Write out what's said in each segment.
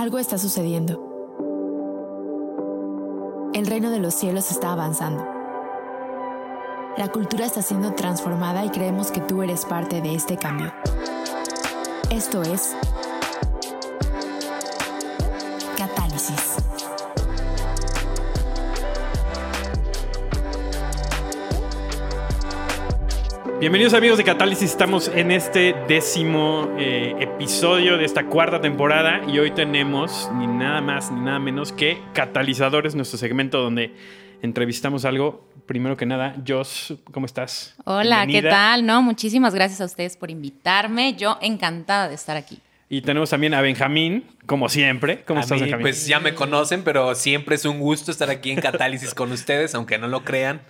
Algo está sucediendo. El reino de los cielos está avanzando. La cultura está siendo transformada y creemos que tú eres parte de este cambio. Esto es Catálisis. Bienvenidos amigos de Catálisis, estamos en este décimo eh, episodio de esta cuarta temporada y hoy tenemos ni nada más ni nada menos que Catalizadores, nuestro segmento donde entrevistamos algo. Primero que nada, Jos, ¿cómo estás? Hola, ¿qué tal? No, muchísimas gracias a ustedes por invitarme. Yo encantada de estar aquí. Y tenemos también a Benjamín, como siempre. ¿Cómo A estás, mí, Benjamín? pues ya me conocen, pero siempre es un gusto estar aquí en Catálisis con ustedes, aunque no lo crean.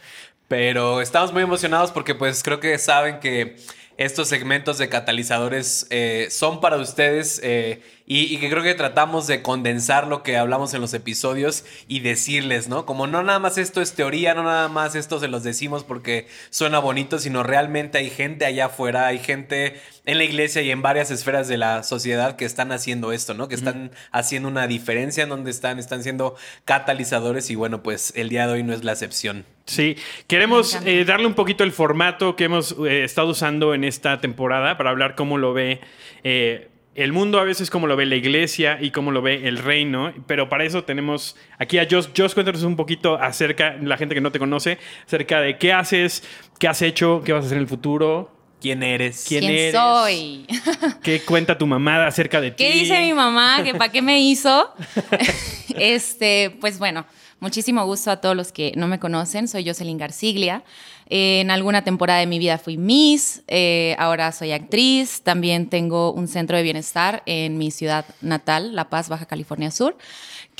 Pero estamos muy emocionados porque pues creo que saben que estos segmentos de catalizadores eh, son para ustedes eh, y, y que creo que tratamos de condensar lo que hablamos en los episodios y decirles, ¿no? Como no nada más esto es teoría, no nada más esto se los decimos porque suena bonito, sino realmente hay gente allá afuera, hay gente en la iglesia y en varias esferas de la sociedad que están haciendo esto, ¿no? Que están haciendo una diferencia en donde están, están siendo catalizadores y bueno, pues el día de hoy no es la excepción. Sí, queremos eh, darle un poquito el formato que hemos eh, estado usando en esta temporada para hablar cómo lo ve eh, el mundo, a veces cómo lo ve la iglesia y cómo lo ve el reino. Pero para eso tenemos aquí a Josh. Josh, cuéntanos un poquito acerca, la gente que no te conoce, acerca de qué haces, qué has hecho, qué vas a hacer en el futuro, ¿Quién eres? ¿Quién ¿Quién, eres? soy? qué cuenta tu mamá acerca de ti. ¿Qué dice mi mamá? ¿Que para qué me hizo? este, pues bueno, muchísimo gusto a todos los que no me conocen. Soy Jocelyn Garciglia. Eh, en alguna temporada de mi vida fui Miss, eh, ahora soy actriz. También tengo un centro de bienestar en mi ciudad natal, La Paz, Baja California Sur,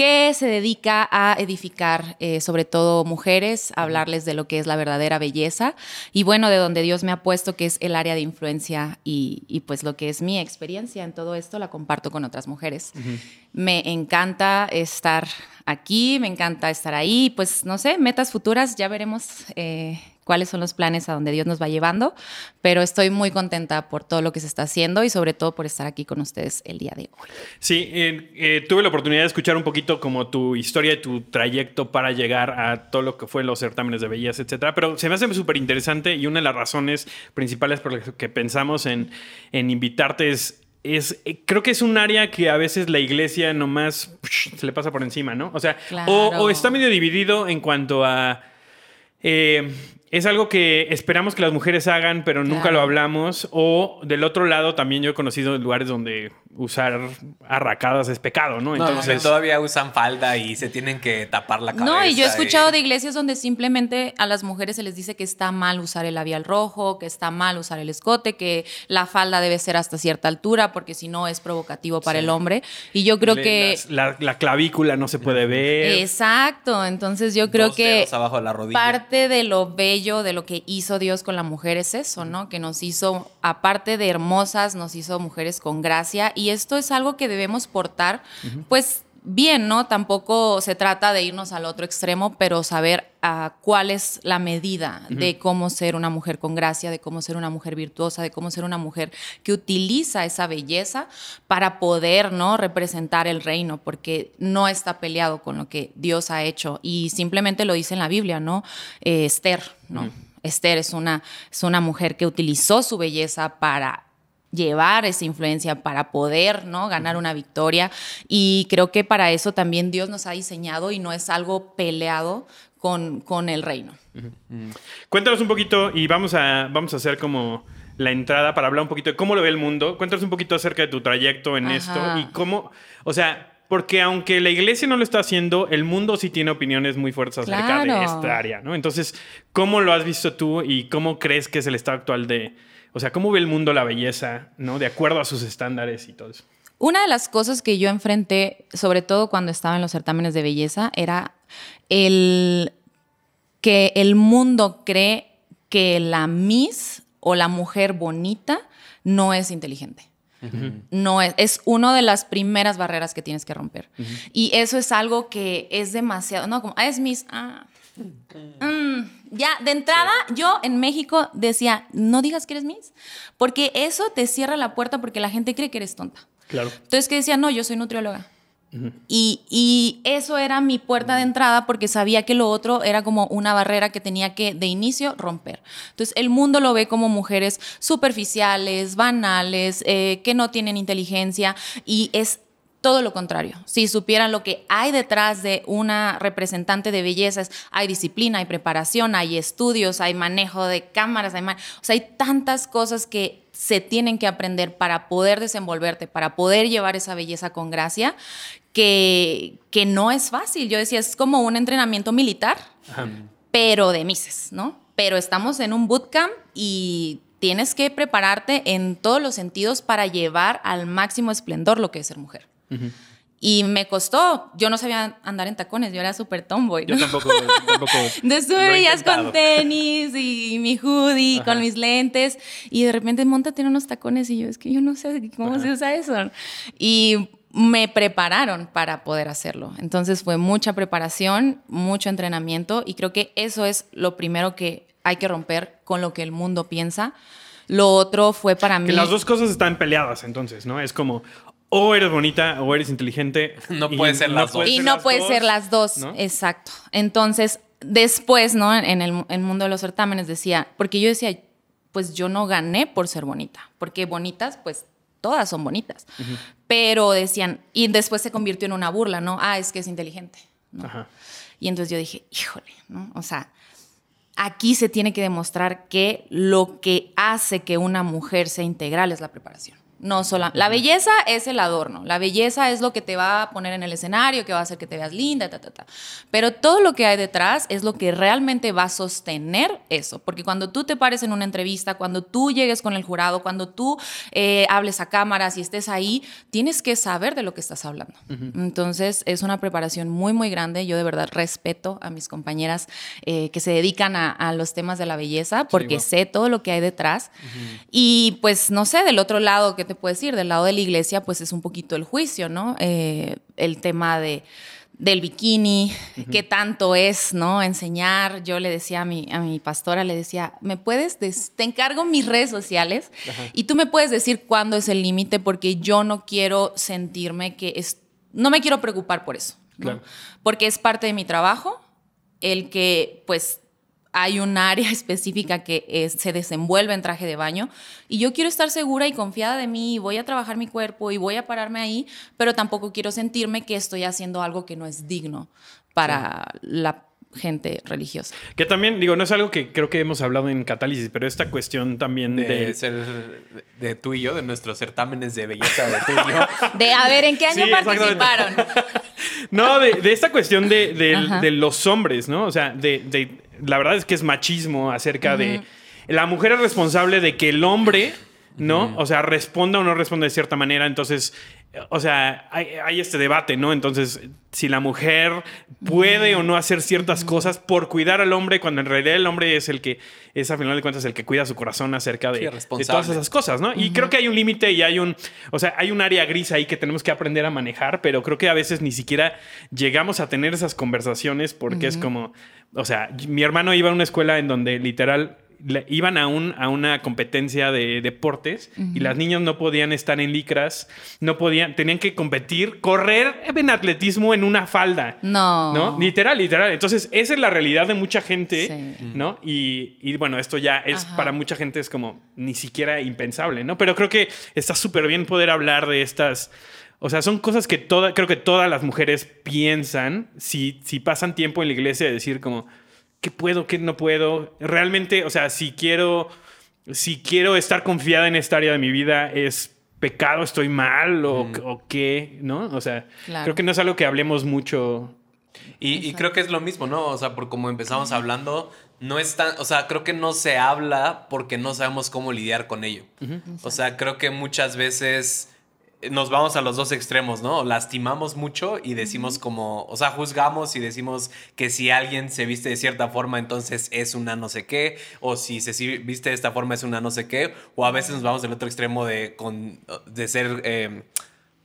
que se dedica a edificar eh, sobre todo mujeres, a hablarles de lo que es la verdadera belleza y bueno, de donde Dios me ha puesto, que es el área de influencia y, y, pues lo que es mi experiencia en todo esto, la comparto con otras mujeres. Me encanta estar aquí, me encanta estar ahí, pues no sé, metas futuras, ya veremos. Eh, cuáles son los planes a donde Dios nos va llevando, pero estoy muy contenta por todo lo que se está haciendo y sobre todo por estar aquí con ustedes el día de hoy. Sí, eh, eh, tuve la oportunidad de escuchar un poquito como tu historia y tu trayecto para llegar a todo lo que fue los certámenes de belleza, etcétera. Pero se me hace súper interesante y una de las razones principales por las que pensamos en, en invitarte es es, eh, creo que es un área que a veces la iglesia nomás psh, se le pasa por encima, ¿no? O sea, Claro. o, o está medio dividido en cuanto a... eh, es algo que esperamos que las mujeres hagan, pero nunca Claro. lo hablamos. O del otro lado, también yo he conocido lugares donde usar arracadas es pecado, ¿no? No, Entonces, todavía usan falda y se tienen que tapar la cabeza. No, y yo he escuchado y- de iglesias donde simplemente a las mujeres se les dice que está mal usar el labial rojo, que está mal usar el escote, que la falda debe ser hasta cierta altura porque si no es provocativo para el hombre. Y yo creo le- que... la, la clavícula no se puede ver. Exacto, entonces yo creo Dos que dedos abajo de la rodilla. parte de lo bello de lo que hizo Dios con la mujer es eso, ¿no? Que nos hizo, aparte de hermosas, nos hizo mujeres con gracia y esto es algo que debemos portar, pues bien, ¿no? Tampoco se trata de irnos al otro extremo, pero saber cuál es la medida de cómo ser una mujer con gracia, de cómo ser una mujer virtuosa, de cómo ser una mujer que utiliza esa belleza para poder, ¿no? Representar el reino, porque no está peleado con lo que Dios ha hecho y simplemente lo dice en la Biblia, ¿no? Eh, Esther, ¿no? Esther es una, es una mujer que utilizó su belleza para llevar esa influencia para poder ¿no? ganar una victoria y creo que para eso también Dios nos ha diseñado y no es algo peleado con, con el reino. Cuéntanos un poquito y vamos a, vamos a hacer como la entrada para hablar un poquito de cómo lo ve el mundo. Cuéntanos un poquito acerca de tu trayecto en Ajá. esto y cómo, o sea, porque aunque la iglesia no lo está haciendo, el mundo sí tiene opiniones muy fuertes acerca de esta área, ¿no? Entonces, ¿cómo lo has visto tú y cómo crees que es el estado actual de, o sea, cómo ve el mundo la belleza, ¿no? De acuerdo a sus estándares y todo eso. Una de las cosas que yo enfrenté, sobre todo cuando estaba en los certámenes de belleza, era el que el mundo cree que la Miss o la mujer bonita no es inteligente. No es, es una de las primeras barreras que tienes que romper. Y eso es algo que es demasiado, no, como, ah, es Miss, ah, mm, ya, de entrada, yo en México decía, no digas que eres Miss, porque eso te cierra la puerta porque la gente cree que eres tonta. Claro. Entonces, que decía, no, yo soy nutrióloga. Y, y, eso era mi puerta de entrada porque sabía que lo otro era como una barrera que tenía que de inicio romper. Entonces el mundo lo ve como mujeres superficiales, banales, eh, que no tienen inteligencia y es todo lo contrario. Si supieran lo que hay detrás de una representante de bellezas, hay disciplina, hay preparación, hay estudios, hay manejo de cámaras, hay, o sea, hay tantas cosas que se tienen que aprender para poder desenvolverte, para poder llevar esa belleza con gracia, que, que no es fácil. Yo decía, es como un entrenamiento militar, pero de Mises, ¿no? Pero estamos en un bootcamp y tienes que prepararte en todos los sentidos para llevar al máximo esplendor lo que es ser mujer. Y me costó, yo no sabía andar en tacones, yo era súper tomboy. Yo tampoco. tampoco me veías con tenis y mi hoodie, con mis lentes, y de repente monta tiene unos tacones y yo, es que yo no sé cómo se usa eso. Y me prepararon para poder hacerlo. Entonces fue mucha preparación, mucho entrenamiento, y creo que eso es lo primero que hay que romper con lo que el mundo piensa. Lo otro fue para mí. Que las dos cosas están peleadas, entonces, ¿no? Es como, o eres bonita o eres inteligente. No puede ser las dos. Y no puede ser las dos, exacto. Entonces, después, ¿no? En el, mundo de los certámenes decía, porque yo decía, pues yo no gané por ser bonita, porque bonitas, pues todas son bonitas. Pero decían, y después se convirtió en una burla, ¿no? Ah, es que es inteligente. Y entonces yo dije, híjole, ¿no? O sea, aquí se tiene que demostrar que lo que hace que una mujer sea integral es la preparación. No solo. La belleza es el adorno. La belleza es lo que te va a poner en el escenario, que va a hacer que te veas linda, ta, ta, ta. Pero todo lo que hay detrás es lo que realmente va a sostener eso. Porque cuando tú te pares en una entrevista, cuando tú llegues con el jurado, cuando tú eh, hables a cámaras y estés ahí, tienes que saber de lo que estás hablando. Entonces, es una preparación muy, muy grande. Yo de verdad respeto a mis compañeras eh, que se dedican a, los temas de la belleza, porque sé todo lo que hay detrás. Y pues, no sé, del otro lado que te puedes decir, del lado de la iglesia, pues es un poquito el juicio, ¿no? Eh, el tema de del bikini, qué tanto es, ¿no? Enseñar. Yo le decía a mi, a mi pastora, le decía, ¿me puedes, te encargo mis redes sociales y tú me puedes decir cuándo es el límite porque yo no quiero sentirme que es, no me quiero preocupar por eso, Porque es parte de mi trabajo el que, pues, hay un área específica que se desenvuelve en traje de baño y yo quiero estar segura y confiada de mí y voy a trabajar mi cuerpo y voy a pararme ahí, pero tampoco quiero sentirme que estoy haciendo algo que no es digno para la gente religiosa. Que también, digo, no es algo que creo que hemos hablado en Catálisis, pero esta cuestión también de... de ser de tú y yo, de nuestros certámenes de belleza de tú y yo. De a ver, ¿en qué año participaron? no, de, esta cuestión de, de, los hombres, ¿no? O sea, de la verdad es que es machismo acerca de la mujer es responsable de que el hombre, ¿no? O sea, responda o no responda de cierta manera. Entonces, o sea, hay, este debate, ¿no? Entonces, si la mujer puede o no hacer ciertas cosas por cuidar al hombre, cuando en realidad el hombre es el que, es a final de cuentas el que cuida su corazón acerca de, todas esas cosas, ¿no? Y creo que hay un límite y hay un, o sea, hay un área gris ahí que tenemos que aprender a manejar, pero creo que a veces ni siquiera llegamos a tener esas conversaciones porque es como, o sea, mi hermano iba a una escuela en donde literal iban a, un, a una competencia de deportes y las niñas no podían estar en licras, no podían, tenían que competir, correr en atletismo en una falda. No. ¿No? Literal, literal. Entonces, esa es la realidad de mucha gente, ¿no? Y, bueno, esto ya es para mucha gente es como ni siquiera impensable, ¿no? Pero creo que está súper bien poder hablar de estas... O sea, son cosas que toda, creo que todas las mujeres piensan si, si pasan tiempo en la iglesia de decir como, qué puedo, qué no puedo. Realmente, o sea, si quiero, si quiero estar confiada en esta área de mi vida, es pecado, estoy mal o, qué, ¿no? O sea, creo que no es algo que hablemos mucho. Y, creo que es lo mismo, ¿no? O sea, por como empezamos hablando, no es tan, o sea, creo que no se habla porque no sabemos cómo lidiar con ello. O sea, creo que muchas veces nos vamos a los dos extremos, ¿no? Lastimamos mucho y decimos como, o sea, juzgamos y decimos que si alguien se viste de cierta forma, entonces es una no sé qué, o si se viste de esta forma es una no sé qué, o a veces nos vamos del otro extremo de, de ser, eh,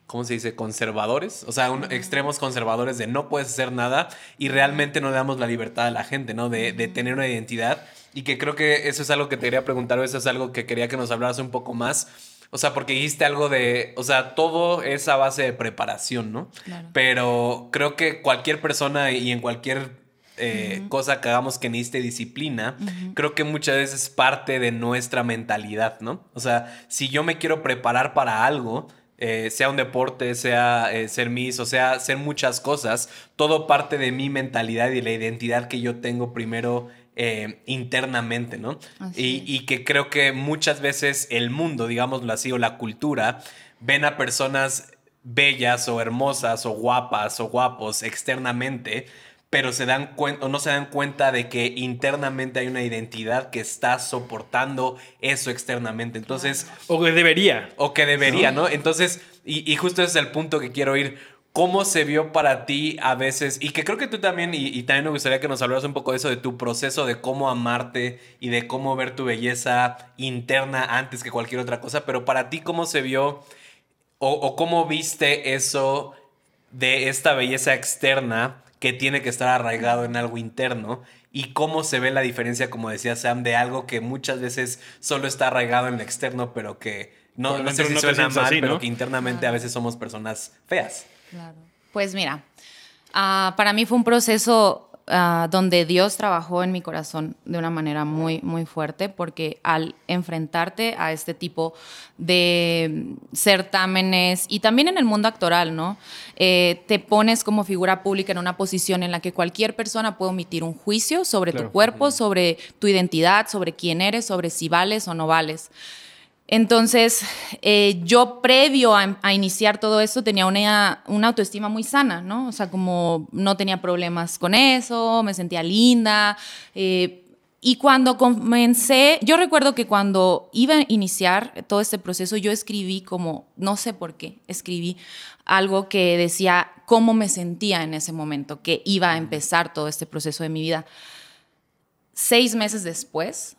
¿cómo se dice? Conservadores, o sea, extremos conservadores de no puedes hacer nada y realmente no le damos la libertad a la gente, ¿no? De, de tener una identidad y que creo que eso es algo que te quería preguntar, o eso es algo que quería que nos hablaras un poco más o sea, porque dijiste algo de, o sea, todo es a base de preparación, ¿no? Claro. Pero creo que cualquier persona y en cualquier eh, cosa que hagamos que necesite disciplina, creo que muchas veces parte de nuestra mentalidad, ¿no? O sea, si yo me quiero preparar para algo, eh, sea un deporte, sea eh, ser Miss, o sea, ser muchas cosas, todo parte de mi mentalidad y la identidad que yo tengo primero eh, internamente, ¿no? Y, y, que creo que muchas veces el mundo, digámoslo así, o la cultura, ven a personas bellas o hermosas o guapas o guapos externamente, pero se dan cuenta o no se dan cuenta de que internamente hay una identidad que está soportando eso externamente. Entonces. O que debería. O que debería, ¿no? Entonces, y, y, justo ese es el punto que quiero ir. ¿Cómo se vio para ti a veces? Y que creo que tú también, y, y, también me gustaría que nos hablaras un poco de eso, de tu proceso de cómo amarte y de cómo ver tu belleza interna antes que cualquier otra cosa, pero para ti, ¿cómo se vio o, o cómo viste eso de esta belleza externa que tiene que estar arraigado en algo interno? Y cómo se ve la diferencia, como decía Sam, de algo que muchas veces solo está arraigado en lo externo, pero que no, no sé si no suena mal, así, pero que internamente a veces somos personas feas. Claro. Pues mira, uh, para mí fue un proceso uh, donde Dios trabajó en mi corazón de una manera muy, muy fuerte, porque al enfrentarte a este tipo de certámenes y también en el mundo actoral, ¿no? Eh, te pones como figura pública en una posición en la que cualquier persona puede omitir un juicio sobre Claro. tu cuerpo, sobre tu identidad, sobre quién eres, sobre si vales o no vales. Entonces, eh, yo previo a, a, iniciar todo esto tenía una, una, autoestima muy sana, ¿no? O sea, como no tenía problemas con eso, me sentía linda. Eh, y cuando comencé, yo recuerdo que cuando iba a iniciar todo este proceso, yo escribí como, no sé por qué, escribí algo que decía cómo me sentía en ese momento, que iba a empezar todo este proceso de mi vida. Seis meses después,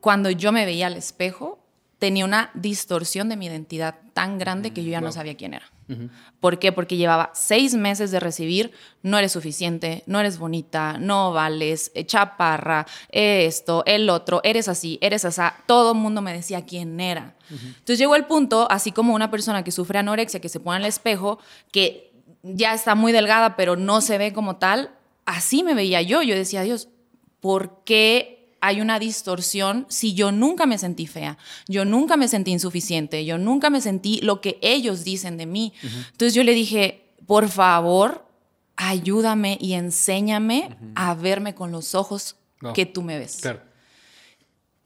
cuando yo me veía al espejo, tenía una distorsión de mi identidad tan grande que yo ya no sabía quién era. Uh -huh. ¿Por qué? Porque llevaba seis meses de recibir, no eres suficiente, no eres bonita, no vales, eh, chaparra, esto, el otro, eres así, eres así. Todo el mundo me decía quién era. Uh -huh. Entonces llegó el punto, así como una persona que sufre anorexia, que se pone al espejo, que ya está muy delgada, pero no se ve como tal, así me veía yo. Yo decía, Dios, ¿por qué hay una distorsión si yo nunca me sentí fea, yo nunca me sentí insuficiente, yo nunca me sentí lo que ellos dicen de mí. Uh -huh. Entonces yo le dije, por favor, ayúdame y enséñame uh -huh. a verme con los ojos no. que tú me ves. Claro.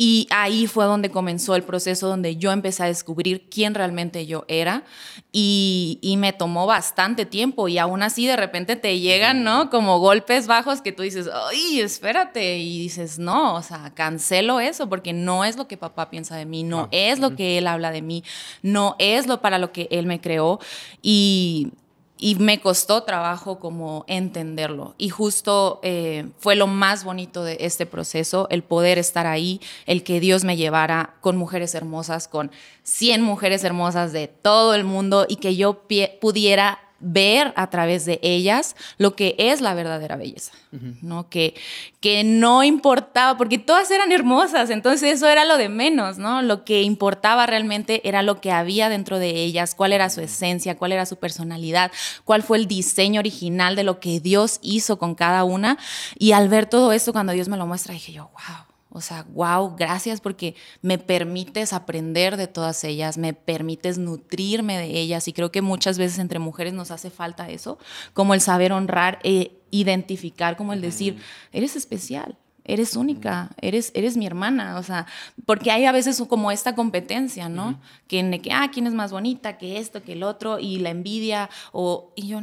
Y ahí fue donde comenzó el proceso, donde yo empecé a descubrir quién realmente yo era. Y, y, me tomó bastante tiempo. Y aún así, de repente te llegan, ¿no? Como golpes bajos que tú dices, ¡ay, espérate! Y dices, no, o sea, cancelo eso, porque no es lo que papá piensa de mí, no ah. es lo que él habla de mí, no es lo para lo que él me creó. Y y me costó trabajo como entenderlo. Y justo eh, fue lo más bonito de este proceso, el poder estar ahí, el que Dios me llevara con mujeres hermosas, con 100 mujeres hermosas de todo el mundo y que yo pudiera ver a través de ellas lo que es la verdadera belleza, uh -huh. ¿no? Que, que no importaba, porque todas eran hermosas, entonces eso era lo de menos, ¿no? Lo que importaba realmente era lo que había dentro de ellas, cuál era su esencia, cuál era su personalidad, cuál fue el diseño original de lo que Dios hizo con cada una. Y al ver todo esto, cuando Dios me lo muestra, dije yo, wow, o sea, wow, gracias porque me permites aprender de todas ellas, me permites nutrirme de ellas y creo que muchas veces entre mujeres nos hace falta eso, como el saber honrar e identificar, como el decir, eres especial. Eres única, eres, eres mi hermana, o sea, porque hay a veces como esta competencia, ¿no? Uh -huh. Que, que, ah, quién es más bonita, que esto, que el otro, y la envidia, o, y yo,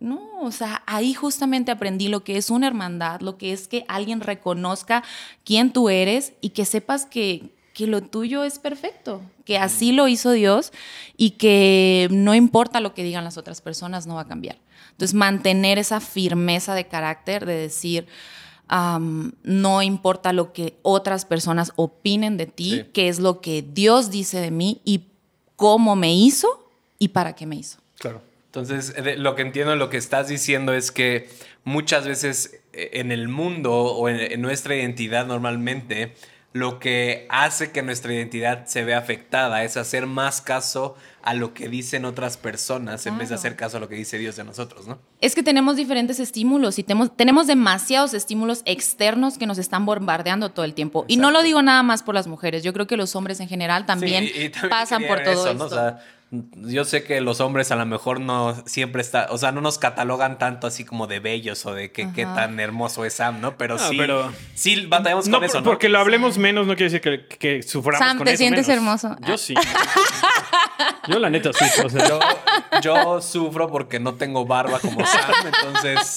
no, o sea, ahí justamente aprendí lo que es una hermandad, lo que es que alguien reconozca quién tú eres y que sepas que, que lo tuyo es perfecto, que así lo hizo Dios y que no importa lo que digan las otras personas, no va a cambiar. Entonces, mantener esa firmeza de carácter de decir, um, no importa lo que otras personas opinen de ti, sí. qué es lo que Dios dice de mí y cómo me hizo y para qué me hizo. Claro. Entonces, lo que entiendo, lo que estás diciendo es que muchas veces eh, en el mundo o en, nuestra identidad normalmente lo que hace que nuestra identidad se vea afectada, es hacer más caso a lo que dicen otras personas en vez de hacer caso a lo que dice Dios de nosotros, ¿no? Es que tenemos diferentes estímulos y tenemos, tenemos demasiados estímulos externos que nos están bombardeando todo el tiempo. Y no lo digo nada más por las mujeres, yo creo que los hombres en general también, Sí, y- y también pasan por todo eso, ¿no? esto. O sea, yo sé que los hombres a lo mejor no siempre está, o sea, no nos catalogan tanto así como de bellos o de que qué tan hermoso es Sam, ¿no? Pero sí, pero- sí batallamos No, con eso, por- ¿no? porque lo hablemos menos no quiere decir que, que suframos Sam, con ¿te eso sientes menos. hermoso? Yo sí. Yo la neta sí. o sea, Yo, yo sufro porque no tengo barba como Sam, entonces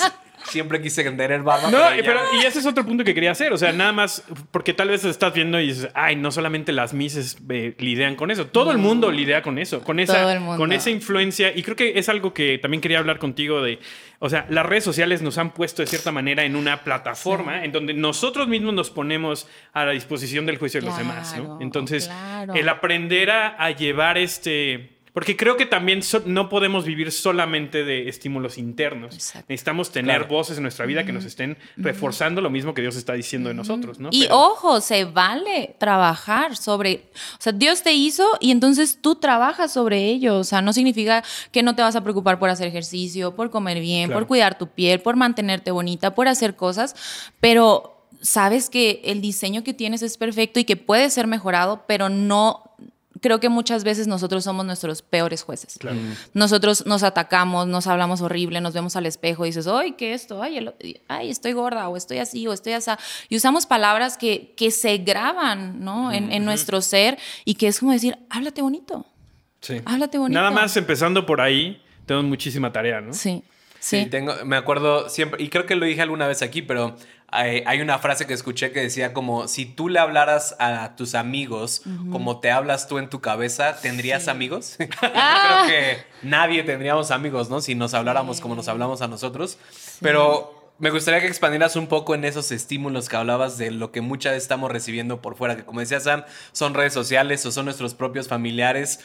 siempre quise tener barba. No, pero y ese es otro punto que quería hacer. O sea, nada más porque tal vez estás viendo y dices, ay, no solamente las mises eh, lidian con eso. Todo el mundo lidia con eso, con Todo esa, el mundo. con esa influencia. Y creo que es algo que también quería hablar contigo de. O sea, las redes sociales nos han puesto de cierta manera en una plataforma en donde nosotros mismos nos ponemos a la disposición del juicio de los demás, Entonces, claro. el aprender a, a llevar este. Porque creo que también so- no podemos vivir solamente de estímulos internos. Exacto. Necesitamos tener Claro. voces en nuestra vida que nos estén reforzando lo mismo que Dios está diciendo de nosotros, ¿no? Y Pero- ojo, se vale trabajar sobre, o sea, Dios te hizo y entonces tú trabajas sobre ello, o sea, no significa que no te vas a preocupar por hacer ejercicio, por comer bien, Claro. por cuidar tu piel, por mantenerte bonita, por hacer cosas, pero sabes que el diseño que tienes es perfecto y que puede ser mejorado, pero no creo que muchas veces nosotros somos nuestros peores jueces. Claro. Nosotros nos atacamos, nos hablamos horrible, nos vemos al espejo y dices, ay, ¿qué esto? Ay, el- ay, estoy gorda, o estoy así, o estoy así. Y usamos palabras que, que se graban, ¿no? En, en nuestro ser y que es como decir, háblate bonito, Sí. háblate bonito. Nada más empezando por ahí, tenemos muchísima tarea, ¿no? Sí, Sí, sí. tengo, me acuerdo siempre, y creo que lo dije alguna vez aquí, pero hay, una frase que escuché que decía como, si tú le hablaras a tus amigos como te hablas tú en tu cabeza, ¿tendrías amigos? Ah. creo que nadie tendríamos amigos, ¿no? Si nos habláramos como nos hablamos a nosotros. Pero me gustaría que expandieras un poco en esos estímulos que hablabas de lo que muchas veces estamos recibiendo por fuera, que como decía Sam, son redes sociales o son nuestros propios familiares.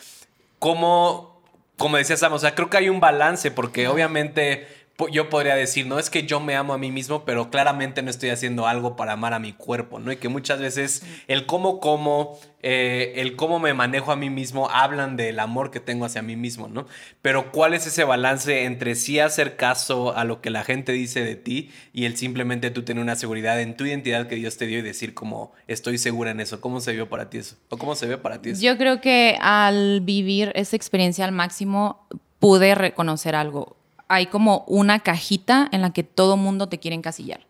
¿Cómo, como decía Sam, o sea, creo que hay un balance porque obviamente yo podría decir, no es que yo me amo a mí mismo, pero claramente no estoy haciendo algo para amar a mi cuerpo, ¿no? Y que muchas veces el cómo como, eh, el cómo me manejo a mí mismo, hablan del amor que tengo hacia mí mismo, ¿no? Pero ¿cuál es ese balance entre sí hacer caso a lo que la gente dice de ti y el simplemente tú tener una seguridad en tu identidad que Dios te dio y decir como estoy segura en eso? ¿Cómo se vio para ti eso? ¿O cómo se ve para ti eso? Yo creo que al vivir esa experiencia al máximo pude reconocer algo. Hay como una cajita en la que todo mundo te quiere encasillar.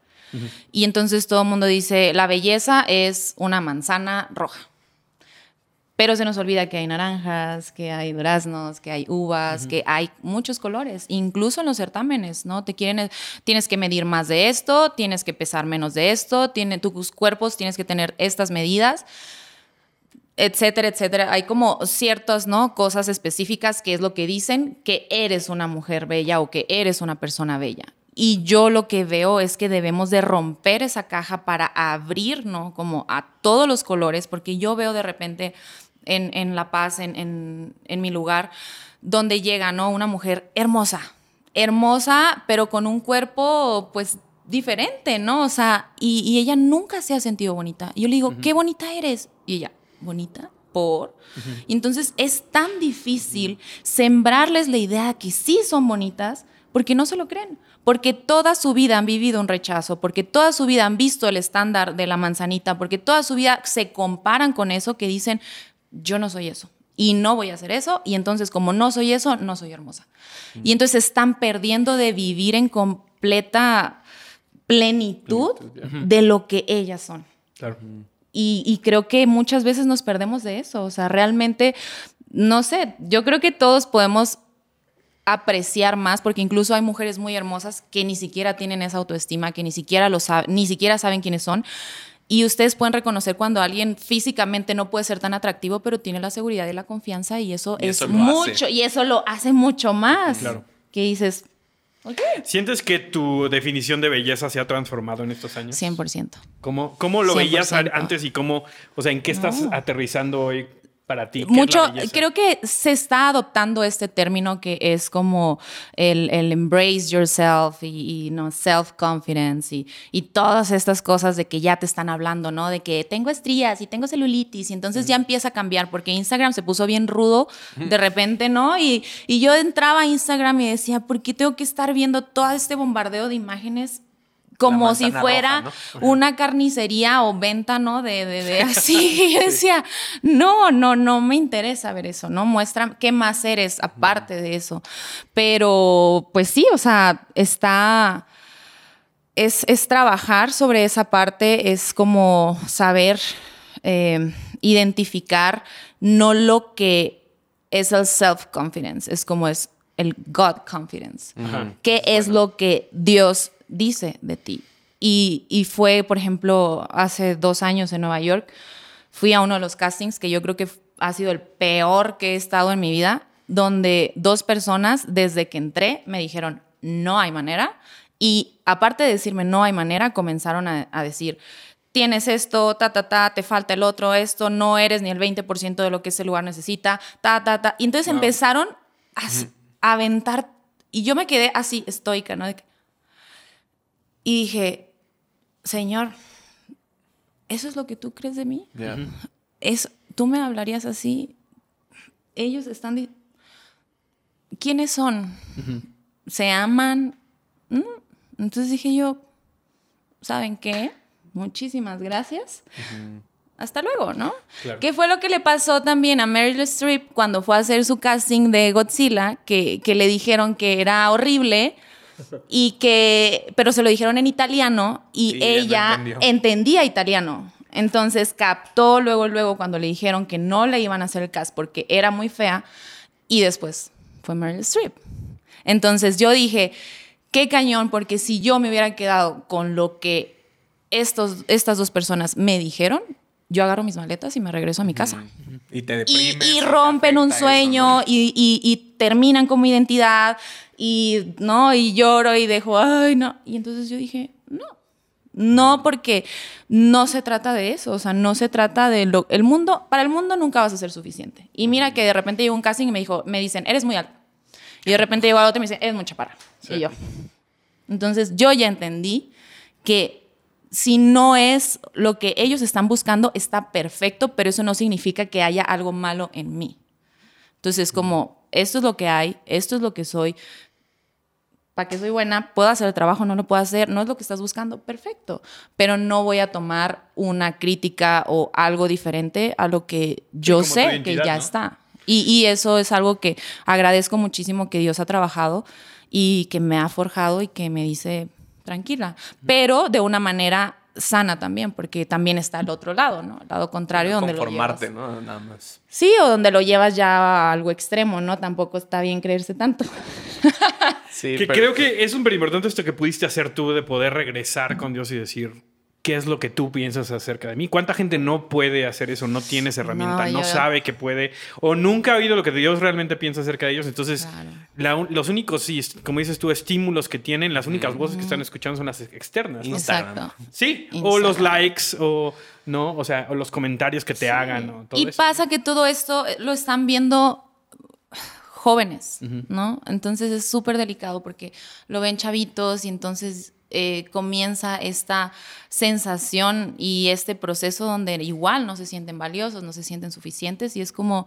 Y entonces todo el mundo dice, la belleza es una manzana roja. Pero se nos olvida que hay naranjas, que hay duraznos, que hay uvas, que hay muchos colores, incluso en los certámenes, ¿no? Te quieren, tienes que medir más de esto, tienes que pesar menos de esto, tiene, tus cuerpos tienes que tener estas medidas etcétera, etcétera. Hay como ciertas, ¿no? Cosas específicas que es lo que dicen que eres una mujer bella o que eres una persona bella. Y yo lo que veo es que debemos de romper esa caja para abrir, ¿no? Como a todos los colores, porque yo veo de repente en, en La Paz, en, en, en mi lugar, donde llega, ¿no? Una mujer hermosa, hermosa, pero con un cuerpo, pues, diferente, ¿no? O sea, y, y ella nunca se ha sentido bonita. Y yo le digo, qué bonita eres. Y ella, bonita por. Y entonces es tan difícil sembrarles la idea que sí son bonitas porque no se lo creen. Porque toda su vida han vivido un rechazo, porque toda su vida han visto el estándar de la manzanita, porque toda su vida se comparan con eso que dicen, yo no soy eso y no voy a hacer eso, y entonces como no soy eso, no soy hermosa. Y entonces están perdiendo de vivir en completa plenitud de lo que ellas son. Claro. Y, y creo que muchas veces nos perdemos de eso. O sea, realmente, no sé, yo creo que todos podemos apreciar más, porque incluso hay mujeres muy hermosas que ni siquiera tienen esa autoestima, que ni siquiera lo saben, ni siquiera saben quiénes son. Y ustedes pueden reconocer cuando alguien físicamente no puede ser tan atractivo, pero tiene la seguridad y la confianza, y eso Y es eso mucho, hace. y eso lo hace mucho más. Claro. Que dices, ¿Sientes que tu definición de belleza se ha transformado en estos años? 100%. ¿Cómo, cómo lo veías a- 100%. antes y cómo, o sea, en qué estás No. aterrizando hoy? Para ti? ¿Qué es mucho, creo que se está adoptando este término que es como el, el embrace yourself y, y, no self-confidence y, y todas estas cosas de que ya te están hablando, ¿no? De que tengo estrías y tengo celulitis y entonces ya empieza a cambiar porque Instagram se puso bien rudo de repente, ¿no? Y, y yo entraba a Instagram y decía, ¿por qué tengo que estar viendo todo este bombardeo de imágenes como si fuera roja, una carnicería o venta, ¿no? De, de, de así. Y yo decía, no, no, no me interesa ver eso, ¿no? Muestra qué más eres aparte de eso. Pero, pues sí, o sea, está... Es, es trabajar sobre esa parte, es como saber eh, identificar no lo que es el self-confidence, es como es el God confidence. ¿Qué es lo que Dios dice de ti? Y, y, fue, por ejemplo, hace dos años en Nueva York, fui a uno de los castings que yo creo que ha sido el peor que he estado en mi vida, donde dos personas desde que entré me dijeron, no hay manera. Y aparte de decirme, no hay manera, comenzaron a, a decir, tienes esto, ta, ta, ta, te falta el otro, esto, no eres ni el 20% de lo que ese lugar necesita, ta, ta, ta. Y entonces empezaron a, a aventar, y yo me quedé así, estoica, ¿no? De que- y dije, Señor, ¿eso es lo que tú crees de mí? Es, ¿Tú me hablarías así? Ellos están... ¿Quiénes son? ¿Se aman? Mm. Entonces dije yo, ¿saben qué? Muchísimas gracias. Hasta luego, ¿no? Claro. ¿Qué fue lo que le pasó también a Meryl Streep cuando fue a hacer su casting de Godzilla? Que, que le dijeron que era horrible y que, pero se lo dijeron en italiano y Y ella entendió. entendía italiano. Entonces captó luego, luego cuando le dijeron que no le iban a hacer el cast porque era muy fea y después fue Meryl Streep. Entonces yo dije, qué cañón, porque si yo me hubiera quedado con lo que estos, estas dos personas me dijeron, yo agarro mis maletas y me regreso a mi casa. Y te Y, deprimes. y te rompen un afecta eso, sueño ¿no? y, y- y terminan como identidad y no y lloro y dejo ay no y entonces yo dije no no porque no se trata de eso o sea no se trata de lo el mundo para el mundo nunca vas a ser suficiente y mira que de repente llegó un casting y me dijo me dicen eres muy alta y de repente llegó al otro y me dice eres muy chaparra y yo. Entonces yo ya entendí que si no es lo que ellos están buscando, está perfecto, pero eso no significa que haya algo malo en mí. Entonces, como, esto es lo que hay, esto es lo que soy, para que soy buena, puedo hacer el trabajo, no lo puedo hacer, no es lo que estás buscando, perfecto, pero no voy a tomar una crítica o algo diferente a lo que yo sé que ya ¿no? está. Y, y eso es algo que agradezco muchísimo que Dios ha trabajado y que me ha forjado y que me dice, tranquila, pero de una manera sana también, porque también está el otro lado, ¿no? El lado contrario donde lo llevas. ¿no? Nada más. Sí, o donde lo llevas ya a algo extremo, ¿no? Tampoco está bien creerse tanto. Sí, Que pero- creo que es súper importante esto que pudiste hacer tú de poder regresar con Dios y decir qué es lo que tú piensas acerca de mí. ¿Cuánta gente no puede hacer eso? No tiene esa herramienta, no, yo- sabe que puede o nunca ha oído lo que Dios realmente piensa acerca de ellos. Entonces, Claro. la un- los únicos, como dices tú, estímulos que tienen, las únicas voces que están escuchando son las externas. ¿no? Exacto. Sí, o los likes o no, o sea, o los comentarios que te hagan o todo Y eso. pasa que todo esto eh, lo están viendo jóvenes, ¿no? Entonces es súper delicado porque lo ven chavitos y entonces eh, comienza esta sensación y este proceso donde igual no se sienten valiosos, no se sienten suficientes y es como,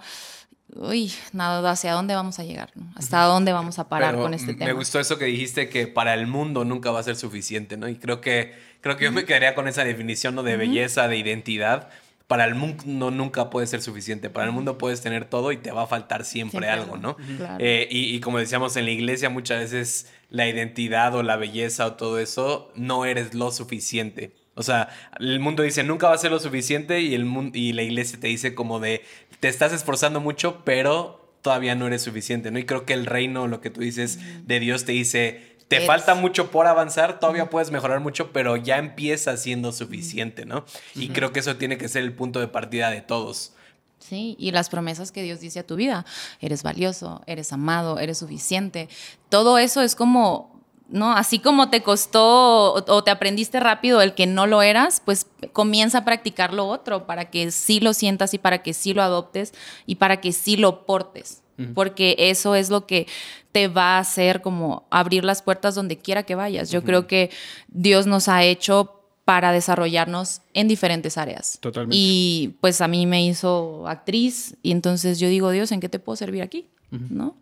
uy, nada, ¿hacia dónde vamos a llegar? no? ¿Hasta dónde vamos a parar Pero con este me tema? gustó eso que dijiste que para el mundo nunca va a ser suficiente, ¿no? Y creo que, creo que yo me quedaría con esa definición ¿no? de belleza, de identidad. Para el mundo nunca puede ser suficiente. Para el mundo puedes tener todo y te va a faltar siempre, Siempre algo. ¿no? Claro. Eh, y, y como decíamos en la iglesia, muchas veces la identidad o la belleza o todo eso no eres lo suficiente. O sea, el mundo dice nunca va a ser lo suficiente y, el mundo, y la iglesia te dice como de te estás esforzando mucho, pero todavía no eres suficiente, ¿no? Y creo que el reino, lo que tú dices de Dios, te dice, te Eres. falta mucho por avanzar, todavía puedes mejorar mucho, pero ya empieza siendo suficiente, ¿no? Y creo que eso tiene que ser el punto de partida de todos. Sí, y las promesas que Dios dice a tu vida. Eres valioso, eres amado, eres suficiente. Todo eso es como ¿no? Así como te costó o, te aprendiste rápido el que no lo eras, pues comienza a practicar lo otro para que sí lo sientas y para que sí lo adoptes y para que sí lo portes. Porque eso es lo que te va a hacer como abrir las puertas donde quiera que vayas. Yo creo que Dios nos ha hecho para desarrollarnos en diferentes áreas. Totalmente. Y pues a mí me hizo actriz y entonces yo digo, Dios, ¿en qué te puedo servir aquí? ¿No?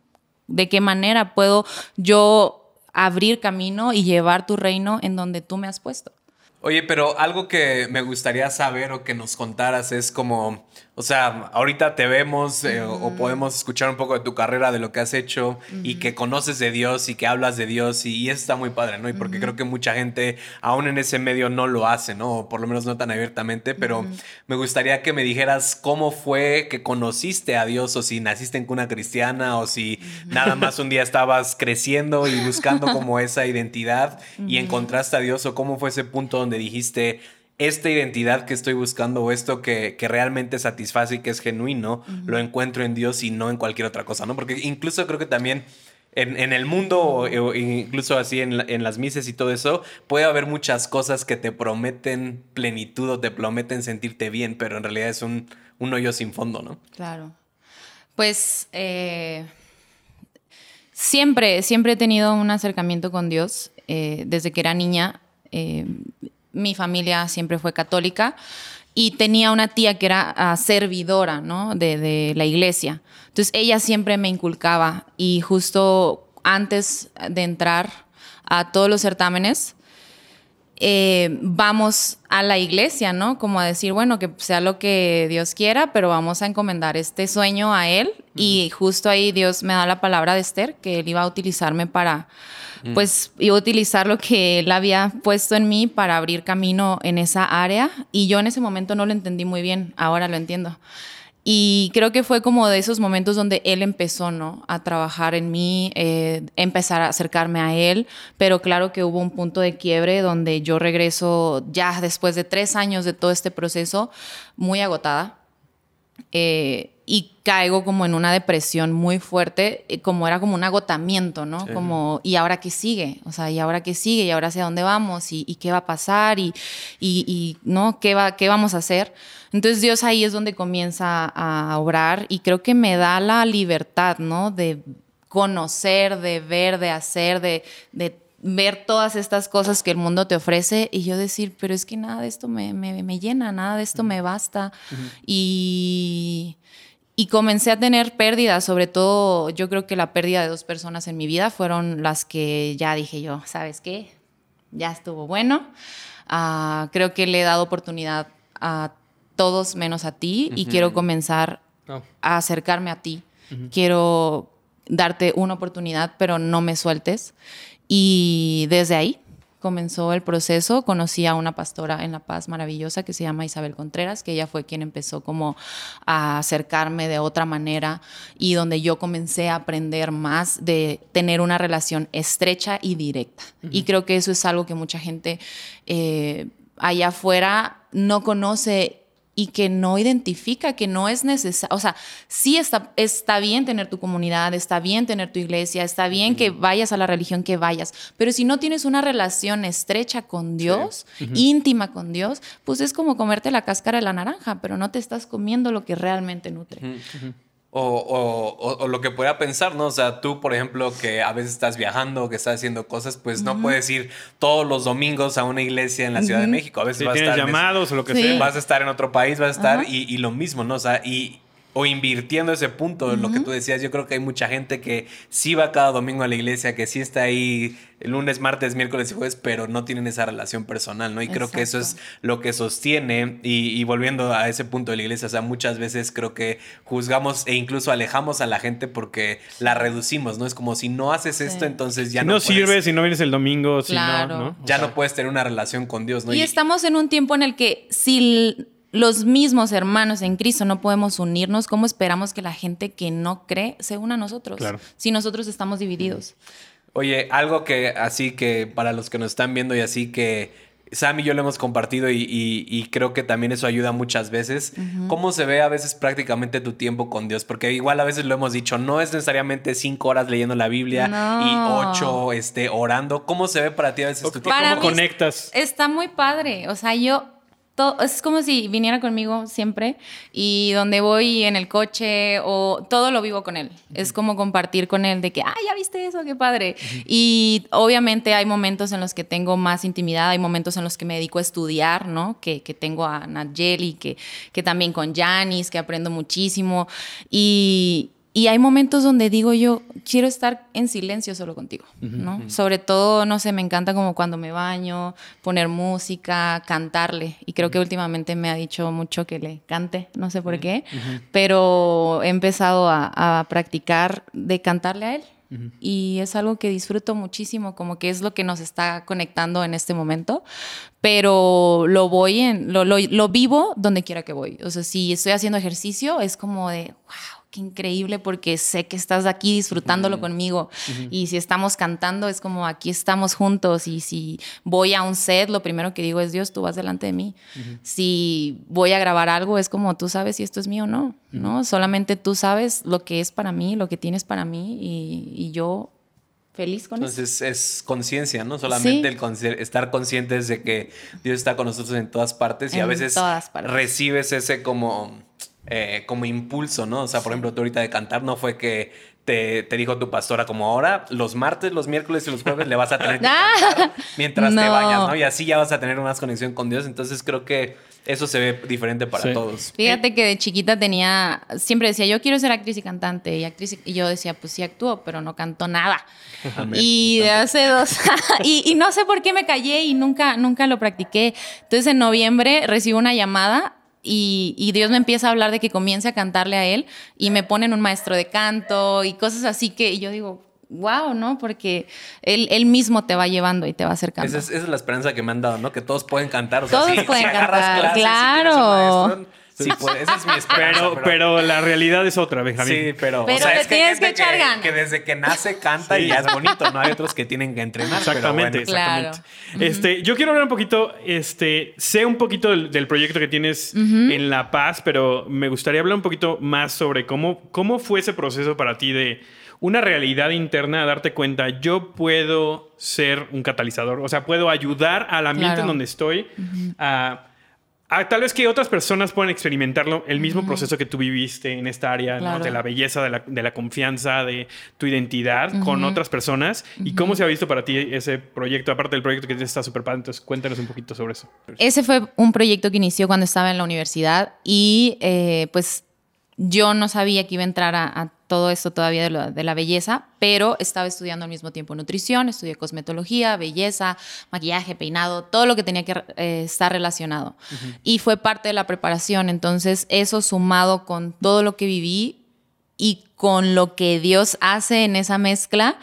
¿De qué manera puedo yo abrir camino y llevar tu reino en donde tú me has puesto. Oye, pero algo que me gustaría saber o que nos contaras es como, o sea, ahorita te vemos eh, o podemos escuchar un poco de tu carrera, de lo que has hecho y que conoces de Dios y que hablas de Dios y, eso está muy padre, ¿no? Y porque creo que mucha gente aún en ese medio no lo hace, ¿no? O por lo menos no tan abiertamente, pero me gustaría que me dijeras cómo fue que conociste a Dios o si naciste en cuna cristiana o si nada más un día estabas creciendo y buscando como esa identidad y encontraste a Dios o cómo fue ese punto donde dijiste esta identidad que estoy buscando o esto que, realmente satisface y que es genuino, lo encuentro en Dios y no en cualquier otra cosa, ¿no? Porque incluso creo que también en, el mundo o, incluso así en, las mises y todo eso, puede haber muchas cosas que te prometen plenitud o te prometen sentirte bien, pero en realidad es un, hoyo sin fondo, ¿no? Claro. Pues eh, siempre, siempre he tenido un acercamiento con Dios. Eh, desde que era niña, eh, mi familia siempre fue católica y tenía una tía que era ah, servidora ¿no? de, la iglesia. Entonces ella siempre me inculcaba y justo antes de entrar a todos los certámenes, eh, vamos a la iglesia, ¿no? Como a decir, bueno, que sea lo que Dios quiera, pero vamos a encomendar este sueño a Él. Y justo ahí Dios me da la palabra de Esther, que Él iba a utilizarme para Mm. pues iba a utilizar lo que él había puesto en mí para abrir camino en esa área y yo en ese momento no lo entendí muy bien, ahora lo entiendo. Y creo que fue como de esos momentos donde él empezó, ¿no? A trabajar en mí, eh, empezar a acercarme a él, pero claro que hubo un punto de quiebre donde yo regreso ya después de tres años de todo este proceso, muy agotada. Eh, y caigo como en una depresión muy fuerte, eh, como era como un agotamiento, ¿no? Como, ¿y ahora qué sigue? O sea, ¿y ahora qué sigue? ¿Y ahora hacia dónde vamos? ¿Y, qué va a pasar? ¿Y, y, ¿no? ¿Qué, va, ¿Qué vamos a hacer? Entonces Dios ahí es donde comienza a obrar y creo que me da la libertad, ¿no? De conocer, de ver, de hacer, de, de ver todas estas cosas que el mundo te ofrece y yo decir, pero es que nada de esto me, me, llena, nada de esto me basta. Y y comencé a tener pérdidas, sobre todo yo creo que la pérdida de dos personas en mi vida fueron las que ya dije yo, ¿sabes qué? Ya estuvo bueno. Ah, creo que le he dado oportunidad a todos menos a ti y quiero comenzar oh. a acercarme a ti. Quiero darte una oportunidad, pero no me sueltes. Y desde ahí comenzó el proceso, conocí a una pastora en La Paz maravillosa que se llama Isabel Contreras, que ella fue quien empezó como a acercarme de otra manera y donde yo comencé a aprender más de tener una relación estrecha y directa. Y creo que eso es algo que mucha gente eh, allá afuera no conoce y que no identifica que no es necesario, o sea, sí está, está bien tener tu comunidad, está bien tener tu iglesia, está bien que vayas a la religión que vayas, pero si no tienes una relación estrecha con Dios, íntima con Dios, pues es como comerte la cáscara de la naranja, pero no te estás comiendo lo que realmente nutre. O, lo que pueda pensar, ¿no? O sea, tú, por ejemplo, que a veces estás viajando, que estás haciendo cosas, pues no puedes ir todos los domingos a una iglesia en la Ciudad de México. A veces vas a estar. llamados o lo que sea. Vas a estar en otro país, vas a estar y, y, lo mismo, ¿no? O sea, y, o invirtiendo ese punto, en lo que tú decías, yo creo que hay mucha gente que sí va cada domingo a la iglesia, que sí está ahí el lunes, martes, miércoles y jueves, pero no tienen esa relación personal, ¿no? Y creo que eso es lo que sostiene, y, volviendo a ese punto de la iglesia, o sea, muchas veces creo que juzgamos e incluso alejamos a la gente porque la reducimos, ¿no? Es como si no haces esto, entonces ya si no, no sirve, si no vienes el domingo, si no, ¿no? Ya no puedes tener una relación con Dios, ¿no? y estamos en un tiempo en el que si los mismos hermanos en Cristo no podemos unirnos, ¿cómo esperamos que la gente que no cree se una a nosotros? Si nosotros estamos divididos. Oye, algo que así que para los que nos están viendo y así que Sam y yo lo hemos compartido y, creo que también eso ayuda muchas veces. ¿Cómo se ve a veces prácticamente tu tiempo con Dios? Porque igual a veces lo hemos dicho, no es necesariamente cinco horas leyendo la Biblia y ocho este, orando. ¿Cómo se ve para ti a veces tu tiempo? ¿Cómo conectas? Está muy padre. O sea, yo es como si viniera conmigo siempre y donde voy en el coche o todo lo vivo con él. Es como compartir con él de que, ah, ya viste eso, qué padre. Y obviamente hay momentos en los que tengo más intimidad, hay momentos en los que me dedico a estudiar, ¿no? Que, que tengo a Nayeli, que, que también con Janis, que aprendo muchísimo. Y, y hay momentos donde digo yo, quiero estar en silencio solo contigo, ¿no? Sobre todo, no sé, me encanta como cuando me baño, poner música, cantarle. Y creo que últimamente me ha dicho mucho que le cante, no sé por qué, pero he empezado a, practicar de cantarle a él. Y es algo que disfruto muchísimo, como que es lo que nos está conectando en este momento, pero lo voy en, lo, lo, lo vivo donde quiera que voy. O sea, si estoy haciendo ejercicio, es como de, wow, qué increíble porque sé que estás aquí disfrutándolo conmigo. Y si estamos cantando, es como aquí estamos juntos. Y si voy a un set, lo primero que digo es, Dios, tú vas delante de mí. Si voy a grabar algo, es como tú sabes si esto es mío o no, ¿no? Solamente tú sabes lo que es para mí, lo que tienes para mí y, yo feliz con eso. Entonces es conciencia, ¿no? Solamente el estar conscientes de que Dios está con nosotros en todas partes y a veces recibes ese como eh, como impulso, ¿no? O sea, por ejemplo, tú ahorita de cantar no fue que te, dijo tu pastora como ahora, los martes, los miércoles y los jueves le vas a tener que cantar mientras te bañas, ¿no? Y así ya vas a tener más conexión con Dios. Entonces creo que eso se ve diferente para todos. Fíjate que de chiquita tenía, siempre decía, yo quiero ser actriz y cantante. Y, actriz y, yo decía, pues sí actúo, pero no canto nada. y de hace dos, y, y, no sé por qué me callé y nunca, nunca lo practiqué. Entonces en noviembre recibo una llamada y, Dios me empieza a hablar de que comience a cantarle a Él y me ponen un maestro de canto y cosas así que yo digo, wow, ¿no? Porque él, él, mismo te va llevando y te va acercando. Esa es, esa es la esperanza que me han dado, ¿no? Que todos pueden cantar. todos pueden cantar, claro. Sí, pues esa es mi esperanza. Pero, pero, la realidad es otra, Benjamín. Sí, pero. Pero o sea, es que tienes que echar ganas. Que desde que nace canta y ya es bonito, ¿no? Hay otros que tienen que entrenar. Exactamente, exactamente. Este, yo quiero hablar un poquito, este, sé un poquito del, proyecto que tienes en La Paz, pero me gustaría hablar un poquito más sobre cómo, cómo fue ese proceso para ti de una realidad interna, darte cuenta, yo puedo ser un catalizador, o sea, puedo ayudar al ambiente en donde estoy a Ah, tal vez que otras personas puedan experimentarlo, el mismo proceso que tú viviste en esta área de la belleza, de la, confianza, de tu identidad con otras personas. ¿Y cómo se ha visto para ti ese proyecto, aparte del proyecto que está súper padre? Entonces, cuéntanos un poquito sobre eso. Ese fue un proyecto que inició cuando estaba en la universidad y eh, pues yo no sabía que iba a entrar a, todo esto todavía de, la belleza, pero estaba estudiando al mismo tiempo nutrición, estudié cosmetología, belleza, maquillaje, peinado, todo lo que tenía que eh, estar relacionado. Y fue parte de la preparación. Entonces, eso sumado con todo lo que viví y con lo que Dios hace en esa mezcla,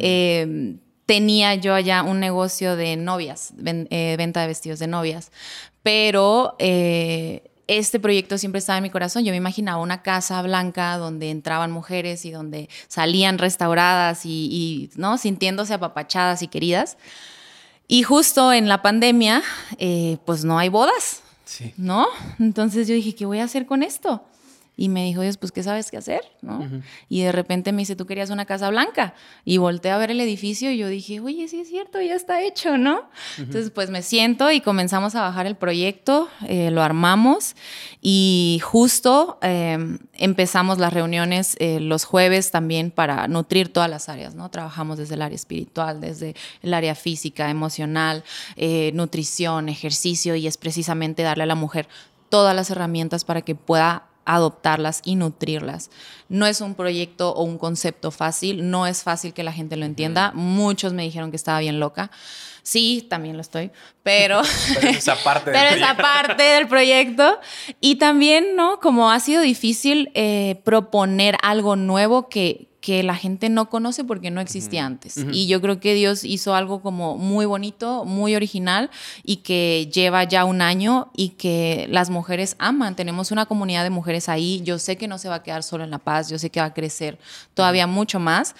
eh, tenía yo allá un negocio de novias, eh, venta de vestidos de novias. Pero este proyecto siempre estaba en mi corazón. Yo me imaginaba una casa blanca donde entraban mujeres y donde salían restauradas y, ¿no? sintiéndose apapachadas y queridas. Y justo en la pandemia, eh, pues no hay bodas, ¿no? Entonces yo dije, ¿qué voy a hacer con esto? Y me dijo, Dios, pues, ¿qué sabes qué hacer? ¿no? Y de repente me dice, tú querías una casa blanca. Y volteé a ver el edificio y yo dije, oye, sí es cierto, ya está hecho, ¿no? Entonces, pues me siento y comenzamos a bajar el proyecto, eh, lo armamos y justo em, empezamos las reuniones eh, los jueves también para nutrir todas las áreas, ¿no? Trabajamos desde el área espiritual, desde el área física, emocional, eh, nutrición, ejercicio y es precisamente darle a la mujer todas las herramientas para que pueda adoptarlas y nutrirlas. No es un proyecto o un concepto fácil, no es fácil que la gente lo entienda. Muchos me dijeron que estaba bien loca. Sí, también lo estoy, pero, pero esa parte, del, esa parte del proyecto. Y también, ¿no? Como ha sido difícil eh, proponer algo nuevo que, que la gente no conoce porque no existía antes. Y yo creo que Dios hizo algo como muy bonito, muy original y que lleva ya un año y que las mujeres aman. Tenemos una comunidad de mujeres ahí. Yo sé que no se va a quedar solo en La Paz, yo sé que va a crecer todavía mucho más,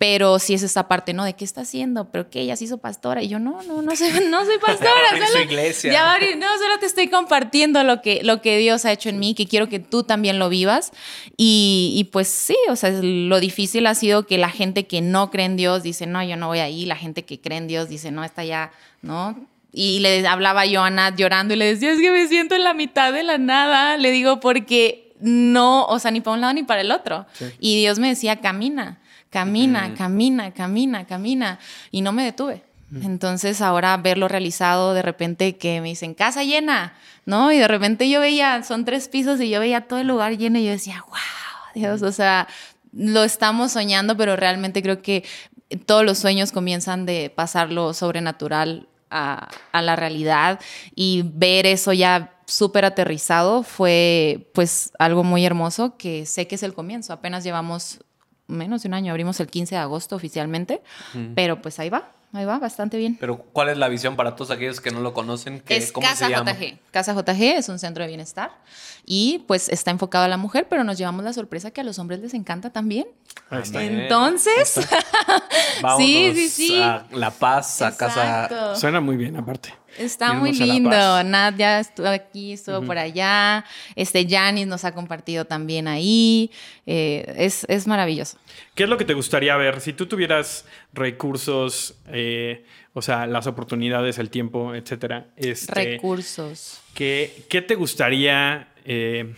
pero sí es esta parte, ¿no? ¿De qué está haciendo? ¿Pero qué? ¿Ella se hizo pastora? Y yo, no, no, no soy, no soy pastora. Su iglesia. Ya, no, solo te estoy compartiendo lo que, lo que Dios ha hecho en mí, que quiero que tú también lo vivas. Y, y pues sí, o sea, lo difícil ha sido que la gente que no cree en Dios dice, no, yo no voy ahí. La gente que cree en Dios dice, no, está ya, ¿no? Y le hablaba yo a Nat llorando y le decía, es que me siento en la mitad de la nada. Le digo, porque no, o sea, ni para un lado ni para el otro. Y Dios me decía, camina, camina, camina, camina, camina. Y no me detuve. Entonces ahora verlo realizado, de repente que me dicen, casa llena, ¿no? Y de repente yo veía, son tres pisos y yo veía todo el lugar lleno y yo decía, wow, Dios, o sea, lo estamos soñando, pero realmente creo que todos los sueños comienzan de pasar lo sobrenatural a, a la realidad y ver eso ya súper aterrizado fue pues algo muy hermoso que sé que es el comienzo. Apenas llevamos menos de un año, abrimos el 15 de agosto oficialmente, pero pues ahí va, ahí va bastante bien. Pero, ¿cuál es la visión para todos aquellos que no lo conocen? ¿Qué- Es ¿Cómo Casa se llama? JG. Casa JG es un centro de bienestar y pues está enfocado a la mujer, pero nos llevamos la sorpresa que a los hombres les encanta también. Ahí está. Entonces, Vámonos Sí, sí, sí. a La Paz, a casa. Exacto. Suena muy bien, aparte. Está Irnos muy lindo. Nat ya estuvo aquí, estuvo por allá. Este Janis nos ha compartido también ahí. Eh, es, es maravilloso. ¿Qué es lo que te gustaría ver? Si tú tuvieras recursos, eh, o sea, las oportunidades, el tiempo, etcétera, este, Recursos. ¿qué, qué te gustaría eh,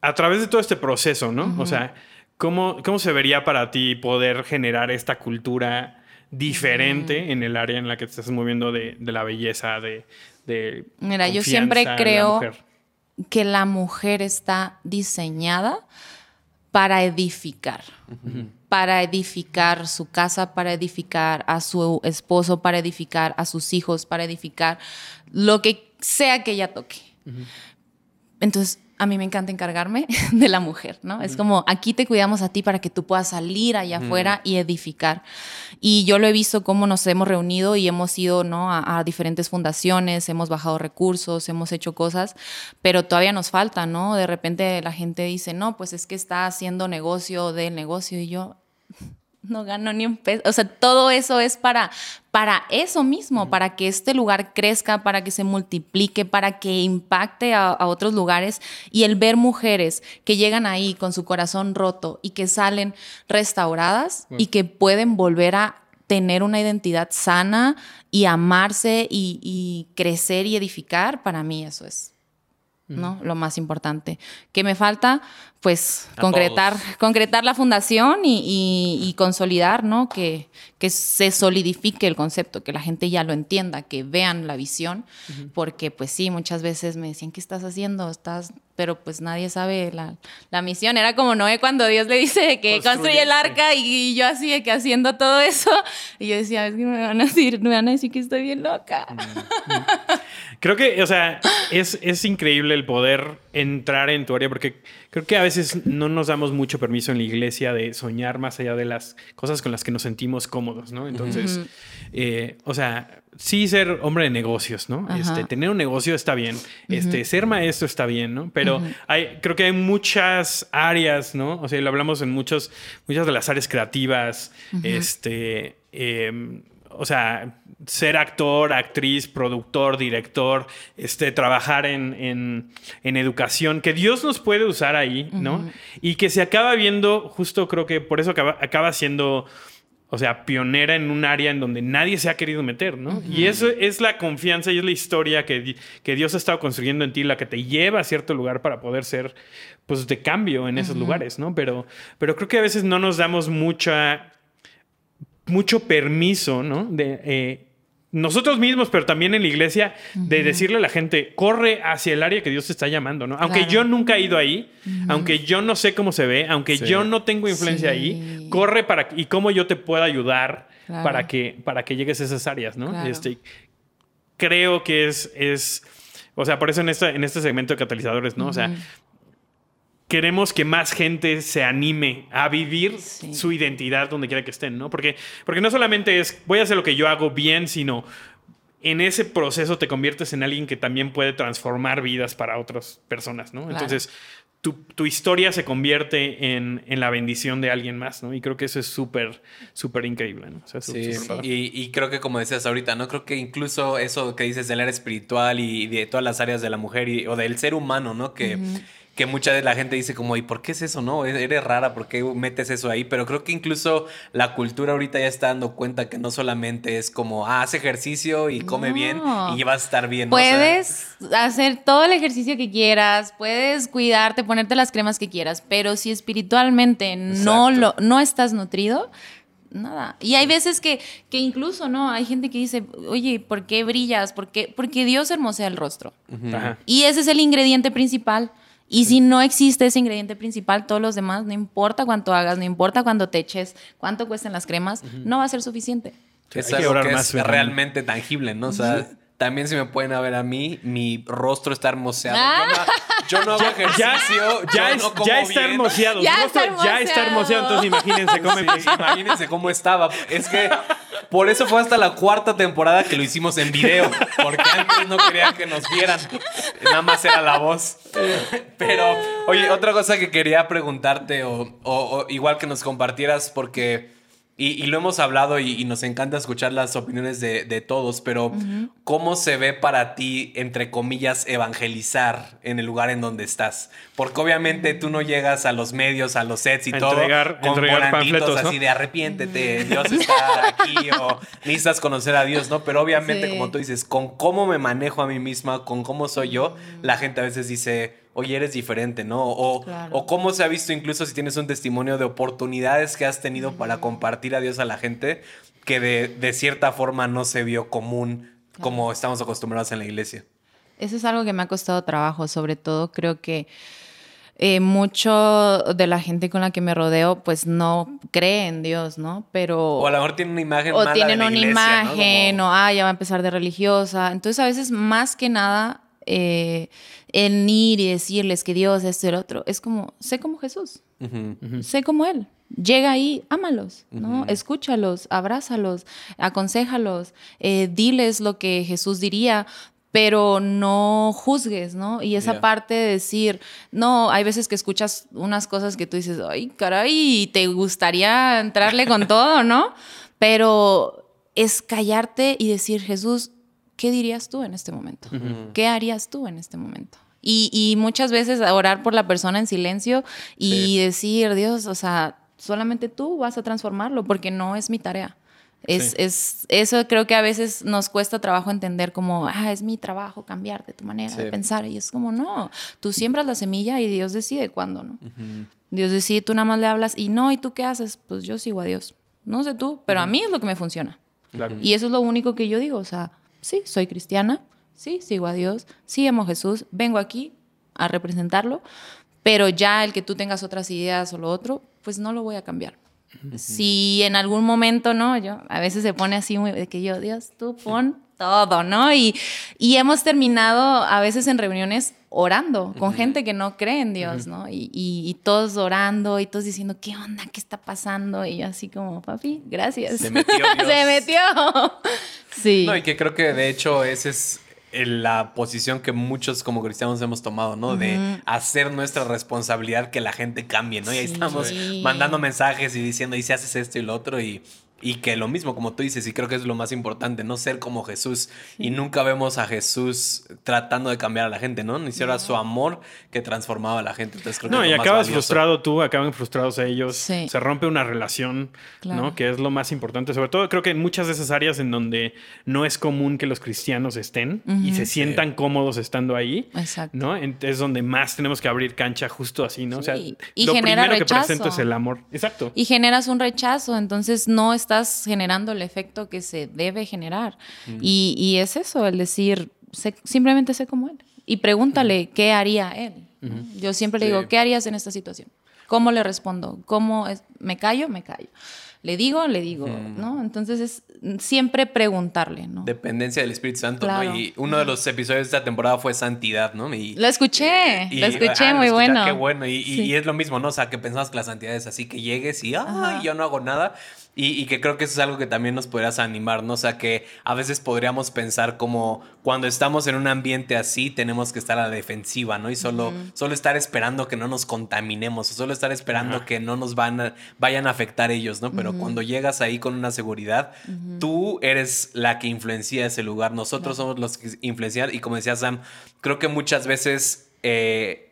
a través de todo este proceso, no? O sea, ¿cómo, ¿cómo se vería para ti poder generar esta cultura diferente en el área en la que te estás moviendo de, de la belleza, de, de Mira, yo siempre la creo que la mujer está diseñada para edificar, para edificar su casa, para edificar a su esposo, para edificar a sus hijos, para edificar lo que sea que ella toque. Entonces, a mí me encanta encargarme de la mujer, ¿no? Es como, aquí te cuidamos a ti para que tú puedas salir allá afuera y edificar. Y yo lo he visto cómo nos hemos reunido y hemos ido, ¿no? A, a diferentes fundaciones, hemos bajado recursos, hemos hecho cosas, pero todavía nos falta, ¿no? De repente la gente dice, no, pues es que está haciendo negocio del negocio y yo, no gano ni un peso. O sea, todo eso es para, para eso mismo, para que este lugar crezca, para que se multiplique, para que impacte a, a otros lugares. Y el ver mujeres que llegan ahí con su corazón roto y que salen restauradas y que pueden volver a tener una identidad sana y amarse y, y crecer y edificar, para mí eso es. ¿No? Lo más importante. ¿Qué me falta? Pues A concretar, todos. concretar la fundación y, y- y consolidar, ¿no? Que, que se solidifique el concepto, que la gente ya lo entienda, que vean la visión, porque pues sí, muchas veces me decían, ¿qué estás haciendo? Estás, pero pues nadie sabe la, la misión. Era como Noé cuando Dios le dice que Construye, construye el arca y, yo así de que haciendo todo eso, y yo decía, es que me van a decir, me van a decir que estoy bien loca. Creo que, o sea, es, es increíble el poder entrar en tu área porque creo que a veces no nos damos mucho permiso en la iglesia de soñar más allá de las cosas con las que nos sentimos cómodos, ¿no? Entonces, eh, o sea, sí ser hombre de negocios, ¿no? Ajá. Este, tener un negocio está bien, este, ser maestro está bien, ¿no? Pero hay, creo que hay muchas áreas, ¿no? O sea, lo hablamos en muchos, muchas de las áreas creativas, este, em, o sea, ser actor, actriz, productor, director, este, trabajar en, en- en educación, que Dios nos puede usar ahí, ¿no? Y que se acaba viendo, justo creo que por eso acaba, acaba siendo, o sea, pionera en un área en donde nadie se ha querido meter, ¿no? Y eso es la confianza y es la historia que, que Dios ha estado construyendo en ti, la que te lleva a cierto lugar para poder ser, pues, de cambio en esos lugares, ¿no? Pero, pero creo que a veces no nos damos mucha mucho permiso, ¿no? De eh, nosotros mismos, pero también en la iglesia, de decirle a la gente, corre hacia el área que Dios te está llamando, ¿no? Aunque Claro. yo nunca he ido ahí, aunque yo no sé cómo se ve, aunque Sí. yo no tengo influencia Sí. ahí, corre para y cómo yo te puedo ayudar Claro. para que para que llegues a esas áreas, ¿no? Claro. Este, creo que es es o sea, por eso en este, en este segmento de catalizadores, ¿no? O sea, queremos que más gente se anime a vivir Sí. su identidad donde quiera que estén, ¿no? Porque, porque no solamente es voy a hacer lo que yo hago bien, sino en ese proceso te conviertes en alguien que también puede transformar vidas para otras personas, ¿no? Claro. Entonces, tu, historia se convierte en, la bendición de alguien más, ¿no? Y creo que eso es súper, súper increíble, ¿no? sí, y, creo que como decías ahorita, ¿no? Creo que incluso eso que dices del área espiritual y de todas las áreas de la mujer y, o del ser humano, ¿no? Que que mucha de la gente dice como, ¿y por qué es eso? No, eres rara, ¿por qué metes eso ahí? Pero creo que incluso la cultura ahorita ya está dando cuenta que no solamente es como, ah, haz ejercicio y come bien y vas a estar bien. Puedes hacer todo el ejercicio que quieras, puedes cuidarte, ponerte las cremas que quieras, pero si espiritualmente no, lo, no estás nutrido, nada. Y hay veces que, que incluso, ¿no? Hay gente que dice, oye, ¿por qué brillas? ¿Por qué? Porque Dios hermosea el rostro. Y ese es el ingrediente principal. Y si no existe ese ingrediente principal, todos los demás, no importa cuánto hagas, no importa cuánto te eches, cuánto cuesten las cremas, no va a ser suficiente. Es algo que es realmente tangible, ¿no? O sea, también si me pueden ver a mí, mi rostro está hermoseado. Ah. Yo, no, hago ejercicio. Ya, ya, está hermoseado. Ya, está hermoseado. ya está hermoseado. Entonces imagínense cómo, imagínense cómo estaba. Es que por eso fue hasta la cuarta temporada que lo hicimos en video. Porque antes no querían que nos vieran. Nada más era la voz. Pero, oye, otra cosa que quería preguntarte, o igual que nos compartieras, porque y, lo hemos hablado y, nos encanta escuchar las opiniones de, todos, pero ¿cómo se ve para ti, entre comillas, evangelizar en el lugar en donde estás? Porque obviamente tú no llegas a los medios, a los sets y todo con entregar volantitos así de arrepiéntete, Dios está aquí o necesitas conocer a Dios, ¿no? Pero obviamente, como tú dices, con cómo me manejo a mí misma, con cómo soy yo, la gente a veces dice oye, eres diferente, ¿no? O, o cómo se ha visto incluso si tienes un testimonio de oportunidades que has tenido para compartir a Dios a la gente que de, cierta forma no se vio común como estamos acostumbrados en la iglesia. Eso es algo que me ha costado trabajo, sobre todo creo que eh, mucho de la gente con la que me rodeo pues no cree en Dios, ¿no? Pero... O a lo mejor tienen una imagen O tienen una imagen, o ah, ya va a empezar de religiosa. Entonces a veces más que nada eh, el ir y decirles que Dios es el otro, es como, sé como Jesús, sé como Él. Llega ahí, ámalos, ¿no? Escúchalos, abrázalos, aconsejalos, eh, diles lo que Jesús diría, pero no juzgues, ¿no? Y esa parte de decir, no, hay veces que escuchas unas cosas que tú dices, ay, caray, te gustaría entrarle con todo, ¿no? Pero es callarte y decir, Jesús, ¿qué dirías tú en este momento? ¿Qué harías tú en este momento? Y, muchas veces orar por la persona en silencio y decir, Dios, o sea, solamente tú vas a transformarlo porque no es mi tarea. Es, es, eso creo que a veces nos cuesta trabajo entender como, ah, es mi trabajo cambiarte tu manera de pensar. Y es como, no, tú siembras la semilla y Dios decide cuándo, ¿no? Dios decide, tú nada más le hablas y no, ¿y tú qué haces? Pues yo sigo a Dios. No sé tú, pero a mí es lo que me funciona. Y eso es lo único que yo digo, o sea, sí, soy cristiana, sí, sigo a Dios, sí amo a Jesús, vengo aquí a representarlo, pero ya el que tú tengas otras ideas o lo otro, pues no lo voy a cambiar. Si en algún momento, ¿no? Yo a veces se pone así muy de que yo, Dios, tú pon todo, ¿no? Y, y hemos terminado a veces en reuniones orando con gente que no cree en Dios, ¿no? Y, y, todos orando y todos diciendo, ¿qué onda? ¿Qué está pasando? Y yo así como, papi, gracias. Se metió. Dios. Se metió. sí. No, y que creo que de hecho esa es la posición que muchos como cristianos hemos tomado, ¿no? De hacer nuestra responsabilidad que la gente cambie, ¿no? Y ahí estamos mandando mensajes y diciendo, y si haces esto y lo otro, y y que lo mismo, como tú dices, y creo que es lo más importante, no ser como Jesús. Y nunca vemos a Jesús tratando de cambiar a la gente, ¿no? Ni siquiera su amor que transformaba a la gente. Entonces creo no, y acabas frustrado tú, acaban frustrados ellos. Se rompe una relación, ¿no? Que es lo más importante. Sobre todo creo que en muchas de esas áreas en donde no es común que los cristianos estén y se sientan cómodos estando ahí, Exacto. ¿no? Es donde más tenemos que abrir cancha justo así, ¿no? O sea, y lo primero que presento es el amor. Exacto. Y generas un rechazo, entonces no es estás generando el efecto que se debe generar. y, es eso, el decir, simplemente sé como él. Y pregúntale qué haría él. Yo siempre le digo, ¿qué harías en esta situación? ¿Cómo le respondo? ¿Cómo es? me callo, me callo. Le digo, le digo, ¿no? Entonces es siempre preguntarle, ¿no? Dependencia del Espíritu Santo, Claro. ¿no? Y uno de los episodios de esta temporada fue santidad, ¿no? Y, Lo escuché, y- lo escuché, ah, lo muy escuché, bueno. Qué bueno. Y, y- Sí. y es lo mismo, ¿no? O sea, que pensamos que la santidad es así, que llegues y, Ajá. yo no hago nada. Y, y que creo que eso es algo que también nos podrías animar, ¿no? O sea, que a veces podríamos pensar como cuando estamos en un ambiente así, tenemos que estar a la defensiva, ¿no? Y solo, solo estar esperando que no nos contaminemos, o solo estar esperando que no nos van a- vayan a afectar ellos, ¿no? Pero cuando llegas ahí con una seguridad, tú eres la que influencia ese lugar, nosotros somos los que influencian. Y como decía Sam, creo que muchas veces... eh,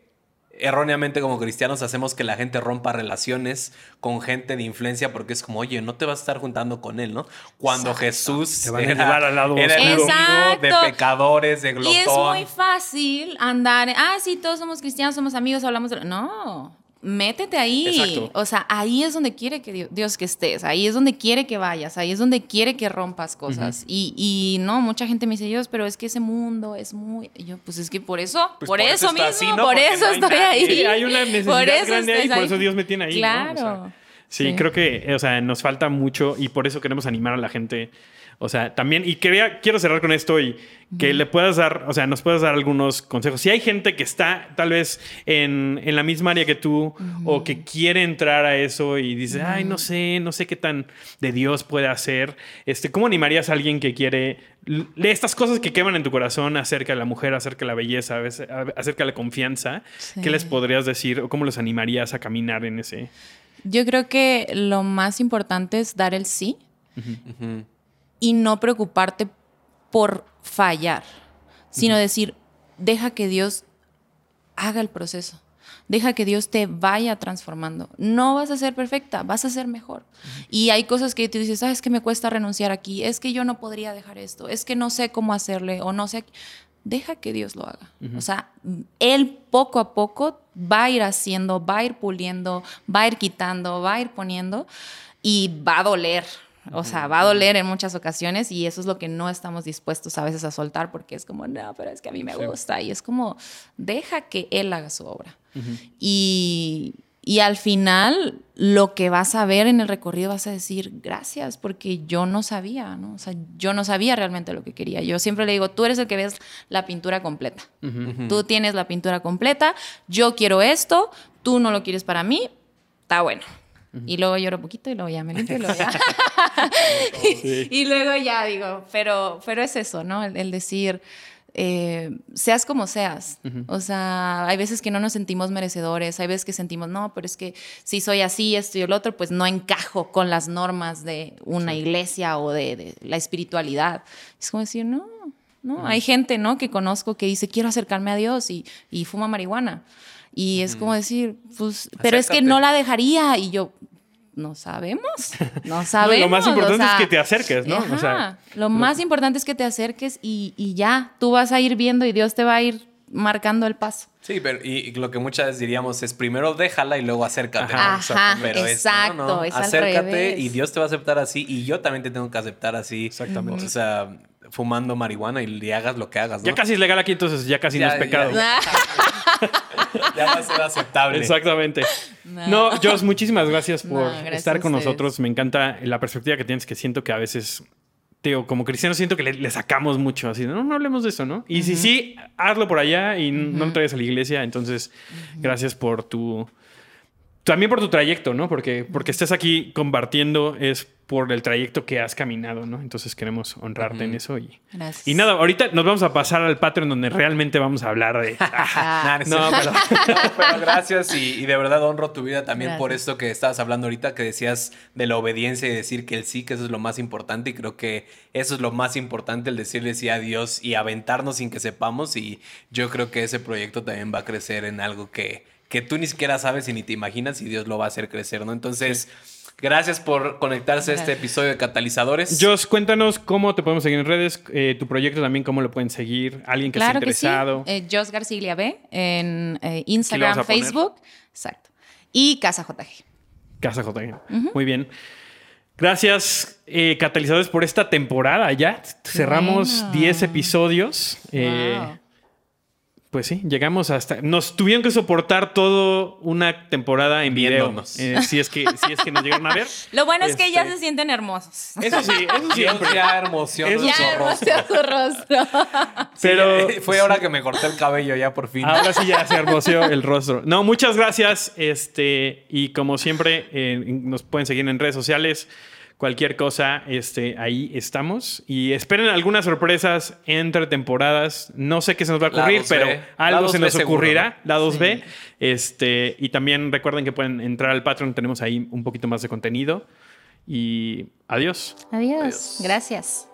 erróneamente como cristianos hacemos que la gente rompa relaciones con gente de influencia porque es como, oye, no te vas a estar juntando con él, ¿no? Cuando Exacto. Jesús Te van a era, llevar al lado era enemigo de pecadores, de Y glotón. es muy fácil andar, ah, sí, todos somos cristianos, somos amigos, hablamos de... No, métete ahí. Exacto. O sea, ahí es donde quiere que Dios, Dios que estés, ahí es donde quiere que vayas, ahí es donde quiere que rompas cosas. y, y no, mucha gente me dice, Dios, pero es que ese mundo es muy... Y yo, pues es que por eso, Pues por, por eso mismo, así, ¿no? por eso no estoy ahí. Sí, hay una necesidad Por eso grande ahí, por eso. Dios me tiene ahí. ¿no? O sea, Claro. sí, Sí. creo que, o sea, nos falta mucho y por eso queremos animar a la gente. O sea, también, y quería, quiero cerrar con esto y que le puedas dar, o sea, nos puedas dar algunos consejos. Si hay gente que está tal vez en, en la misma área que tú o que quiere entrar a eso y dice, ay, no sé, no sé qué tan de Dios puede hacer, este, ¿cómo animarías a alguien que quiere estas cosas que queman en tu corazón acerca de la mujer, acerca de la belleza, a veces- a- acerca de la confianza? Sí. ¿Qué les podrías decir o cómo los animarías a caminar en ese? Yo creo que lo más importante es dar el sí Ujú. Y no preocuparte por fallar, sino decir, deja que Dios haga el proceso. Deja que Dios te vaya transformando. No vas a ser perfecta, vas a ser mejor. Y hay cosas que tú dices, ah, es que me cuesta renunciar aquí, es que yo no podría dejar esto, es que no sé cómo hacerle o no sé. Deja que Dios lo haga. O sea, Él poco a poco va a ir haciendo, va a ir puliendo, va a ir quitando, va a ir poniendo y va a doler. O sea, va a doler en muchas ocasiones y eso es lo que no estamos dispuestos a veces a soltar porque es como, no, pero es que a mí me gusta. Y es como, deja que Él haga su obra. y, y al final, lo que vas a ver en el recorrido vas a decir, gracias, porque yo no sabía, ¿no? O sea, yo no sabía realmente lo que quería. Yo siempre le digo, tú eres el que ves la pintura completa. Tú tienes la pintura completa, yo quiero esto, tú no lo quieres para mí, está bueno. Y luego lloro poquito y luego ya me limpio y luego ya. y luego ya digo, pero, pero es eso, ¿no? El, el decir, eh, seas como seas. O sea, hay veces que no nos sentimos merecedores, hay veces que sentimos, no, pero es que si soy así, esto y el otro, pues no encajo con las normas de una iglesia o de, de la espiritualidad. Es como decir, no, no, hay gente, ¿no? Que conozco que dice, quiero acercarme a Dios y, y fuma marihuana. Y es como decir, pues, pero es que no la dejaría. Y yo, no sabemos, no sabemos. lo más o importante es sea, que te acerques, ¿no? O ajá, sea, lo más importante es que te acerques y, y ya, tú vas a ir viendo y Dios te va a ir marcando el paso. Sí, pero y, y lo que muchas veces diríamos es primero déjala y luego acércate. Ajá, Pero es, exacto, no, no, es al acércate revés. y Dios te va a aceptar así y yo también te tengo que aceptar así. Exactamente. O sea, fumando marihuana y le hagas lo que hagas, ¿no? Ya casi es legal aquí, entonces ya casi Ya, no es pecado. ya. Ya va a ser aceptable. Exactamente. No, Joss, muchísimas gracias por No, gracias estar con nosotros. Me encanta la perspectiva que tienes, que siento que a veces, digo, como cristianos siento que le, le sacamos mucho, así, de, no, no hablemos de eso, ¿no? Y si sí, hazlo por allá y no lo traigas a la iglesia. Entonces, gracias por tu... También por tu trayecto, ¿no? Porque, porque estés aquí compartiendo es por el trayecto que has caminado, ¿no? Entonces queremos honrarte en eso. Y, Gracias. y nada, ahorita nos vamos a pasar al Patreon donde realmente vamos a hablar de... Ah, Nah, no, pero gracias y, y de verdad honro tu vida también por esto que estabas hablando ahorita, que decías de la obediencia y decir que el sí, que eso es lo más importante y creo que eso es lo más importante, el decirle sí a Dios y aventarnos sin que sepamos y yo creo que ese proyecto también va a crecer en algo que, que tú ni siquiera sabes y ni te imaginas y Dios lo va a hacer crecer, ¿no? Entonces... Gracias por conectarse a este episodio de Catalizadores. Joss, cuéntanos cómo te podemos seguir en redes, eh, tu proyecto también, cómo lo pueden seguir, alguien que claro esté que sí. interesado. Eh, Jos Garcilia B en eh, Instagram. Facebook. Exacto. Y Casa JG. Casa JG. Muy bien. Gracias, eh, Catalizadores, por esta temporada. Ya cerramos Bueno. 10 episodios. Eh, Wow. Pues sí, llegamos hasta. Nos tuvieron que soportar todo una temporada en video. Eh, si, es que, si es que nos llegaron a ver. Lo bueno es que ya Este, se sienten hermosos. Eso sí, eso siempre. ya nuestro Ya hermoso su rostro. Pero Sí, fue ahora que me corté el cabello ya por fin. ahora sí ya se hermoseó el rostro. No, muchas gracias. Este, y como siempre, eh, nos pueden seguir en redes sociales. Cualquier cosa, este, ahí estamos. Y esperen algunas sorpresas entre temporadas. No sé qué se nos va a ocurrir, pero algo se nos seguro, ocurrirá. ¿no? Lados B. Este, y también recuerden que pueden entrar al Patreon. Tenemos ahí un poquito más de contenido. Y adiós. Adiós. Adiós. Gracias.